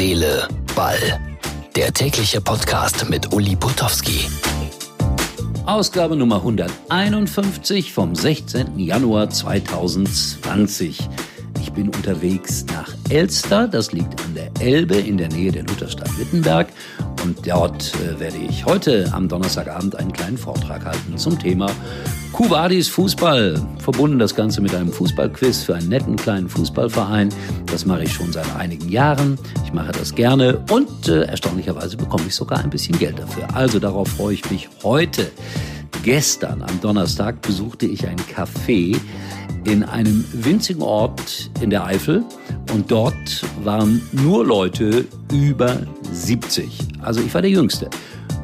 Seele, Ball. Der tägliche Podcast mit Uli Potowski. Ausgabe Nummer 151 vom 16. Januar 2020. Ich bin unterwegs nach Elster, das liegt an der Elbe in der Nähe der Lutherstadt Wittenberg. Und dort äh, werde ich heute am Donnerstagabend einen kleinen Vortrag halten zum Thema Kuwadis Fußball. Verbunden das Ganze mit einem Fußballquiz für einen netten kleinen Fußballverein. Das mache ich schon seit einigen Jahren. Ich mache das gerne und äh, erstaunlicherweise bekomme ich sogar ein bisschen Geld dafür. Also darauf freue ich mich heute. Gestern am Donnerstag besuchte ich ein Café in einem winzigen Ort in der Eifel und dort waren nur Leute über 70. Also ich war der Jüngste.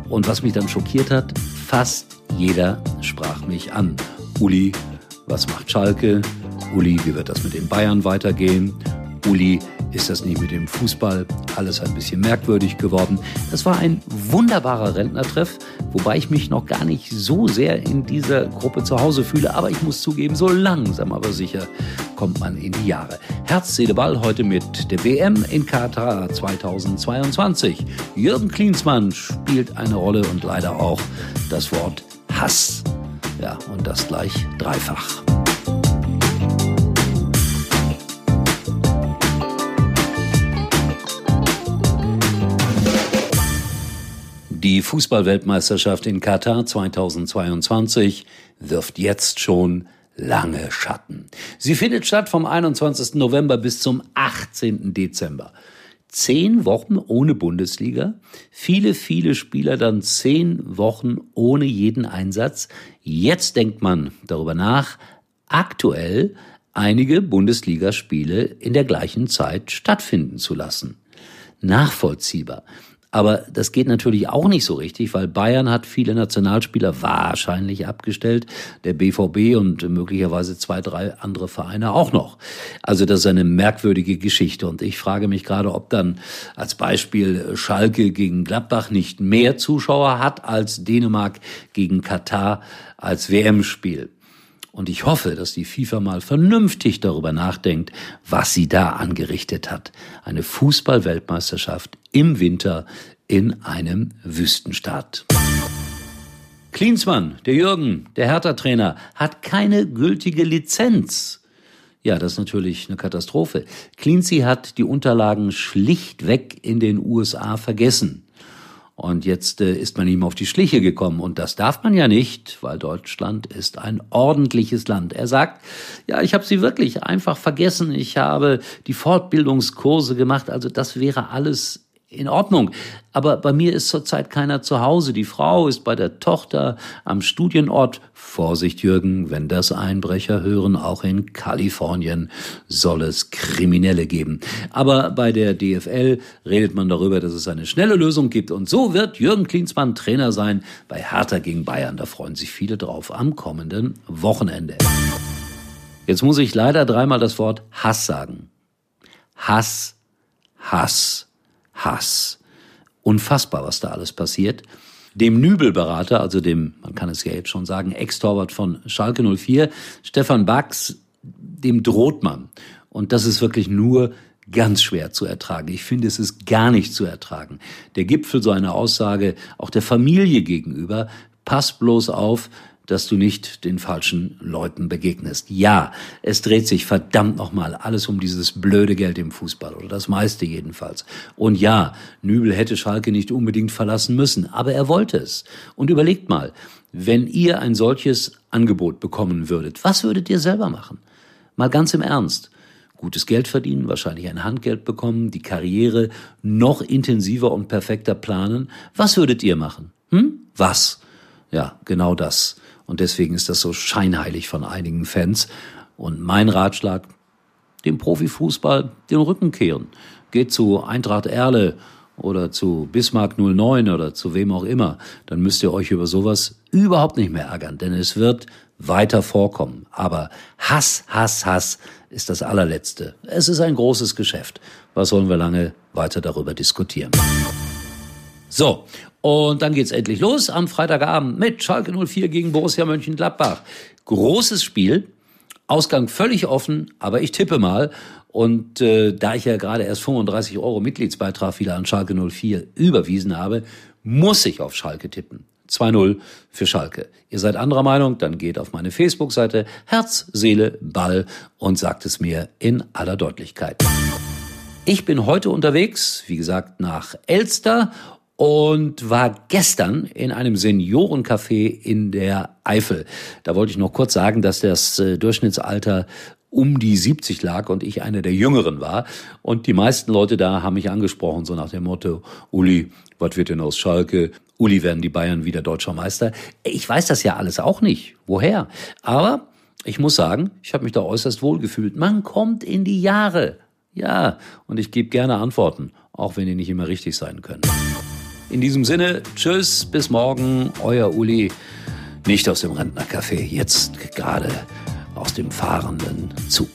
Und was mich dann schockiert hat, fast jeder sprach mich an. Uli, was macht Schalke? Uli, wie wird das mit den Bayern weitergehen? Uli, ist das nicht mit dem Fußball alles ein bisschen merkwürdig geworden? Das war ein wunderbarer Rentnertreff, wobei ich mich noch gar nicht so sehr in dieser Gruppe zu Hause fühle, aber ich muss zugeben, so langsam aber sicher kommt man in die Jahre. Herz, Seele, Ball heute mit der WM in Katar 2022. Jürgen Klinsmann spielt eine Rolle und leider auch das Wort Hass. Ja, und das gleich dreifach. Die Fußballweltmeisterschaft in Katar 2022 wirft jetzt schon lange Schatten. Sie findet statt vom 21. November bis zum 18. Dezember. Zehn Wochen ohne Bundesliga, viele, viele Spieler dann zehn Wochen ohne jeden Einsatz. Jetzt denkt man darüber nach, aktuell einige Bundesligaspiele in der gleichen Zeit stattfinden zu lassen. Nachvollziehbar. Aber das geht natürlich auch nicht so richtig, weil Bayern hat viele Nationalspieler wahrscheinlich abgestellt, der BVB und möglicherweise zwei, drei andere Vereine auch noch. Also das ist eine merkwürdige Geschichte und ich frage mich gerade, ob dann als Beispiel Schalke gegen Gladbach nicht mehr Zuschauer hat als Dänemark gegen Katar als WM-Spiel. Und ich hoffe, dass die FIFA mal vernünftig darüber nachdenkt, was sie da angerichtet hat. Eine Fußball-Weltmeisterschaft im Winter in einem Wüstenstaat. Klinsmann, der Jürgen, der Hertha-Trainer, hat keine gültige Lizenz. Ja, das ist natürlich eine Katastrophe. Cleansey hat die Unterlagen schlichtweg in den USA vergessen. Und jetzt äh, ist man ihm auf die Schliche gekommen. Und das darf man ja nicht, weil Deutschland ist ein ordentliches Land. Er sagt, ja, ich habe sie wirklich einfach vergessen. Ich habe die Fortbildungskurse gemacht. Also das wäre alles in Ordnung. Aber bei mir ist zurzeit keiner zu Hause. Die Frau ist bei der Tochter am Studienort. Vorsicht, Jürgen, wenn das Einbrecher hören, auch in Kalifornien soll es Kriminelle geben. Aber bei der DFL redet man darüber, dass es eine schnelle Lösung gibt. Und so wird Jürgen Klinsmann Trainer sein bei Hertha gegen Bayern. Da freuen sich viele drauf am kommenden Wochenende. Jetzt muss ich leider dreimal das Wort Hass sagen. Hass, Hass. Hass. Unfassbar, was da alles passiert. Dem Nübelberater, also dem, man kann es ja jetzt schon sagen, Ex-Torwart von Schalke 04, Stefan Bax, dem droht man. Und das ist wirklich nur ganz schwer zu ertragen. Ich finde, es ist gar nicht zu ertragen. Der Gipfel so eine Aussage auch der Familie gegenüber, pass bloß auf, dass du nicht den falschen Leuten begegnest. Ja, es dreht sich verdammt nochmal alles um dieses blöde Geld im Fußball oder das meiste jedenfalls. Und ja, Nübel hätte Schalke nicht unbedingt verlassen müssen, aber er wollte es. Und überlegt mal, wenn ihr ein solches Angebot bekommen würdet, was würdet ihr selber machen? Mal ganz im Ernst gutes Geld verdienen, wahrscheinlich ein Handgeld bekommen, die Karriere noch intensiver und perfekter planen. Was würdet ihr machen? Hm? Was? Ja, genau das. Und deswegen ist das so scheinheilig von einigen Fans. Und mein Ratschlag, dem Profifußball den Rücken kehren. Geht zu Eintracht Erle oder zu Bismarck 09 oder zu wem auch immer. Dann müsst ihr euch über sowas überhaupt nicht mehr ärgern, denn es wird weiter vorkommen. Aber Hass, Hass, Hass ist das allerletzte. Es ist ein großes Geschäft. Was sollen wir lange weiter darüber diskutieren? So, und dann geht's endlich los am Freitagabend mit Schalke 04 gegen Borussia Mönchengladbach. Großes Spiel. Ausgang völlig offen, aber ich tippe mal. Und äh, da ich ja gerade erst 35 Euro Mitgliedsbeitrag wieder an Schalke 04 überwiesen habe, muss ich auf Schalke tippen. 2-0 für Schalke. Ihr seid anderer Meinung, dann geht auf meine Facebook-Seite Herz, Seele, Ball und sagt es mir in aller Deutlichkeit. Ich bin heute unterwegs, wie gesagt, nach Elster und war gestern in einem Seniorencafé in der Eifel. Da wollte ich noch kurz sagen, dass das äh, Durchschnittsalter um die 70 lag und ich einer der Jüngeren war. Und die meisten Leute da haben mich angesprochen, so nach dem Motto, Uli, was wird denn aus Schalke? Uli, werden die Bayern wieder deutscher Meister? Ich weiß das ja alles auch nicht. Woher? Aber ich muss sagen, ich habe mich da äußerst wohl gefühlt. Man kommt in die Jahre. Ja, und ich gebe gerne Antworten, auch wenn die nicht immer richtig sein können. In diesem Sinne, tschüss, bis morgen, euer Uli. Nicht aus dem Rentnercafé, jetzt gerade aus dem fahrenden Zug.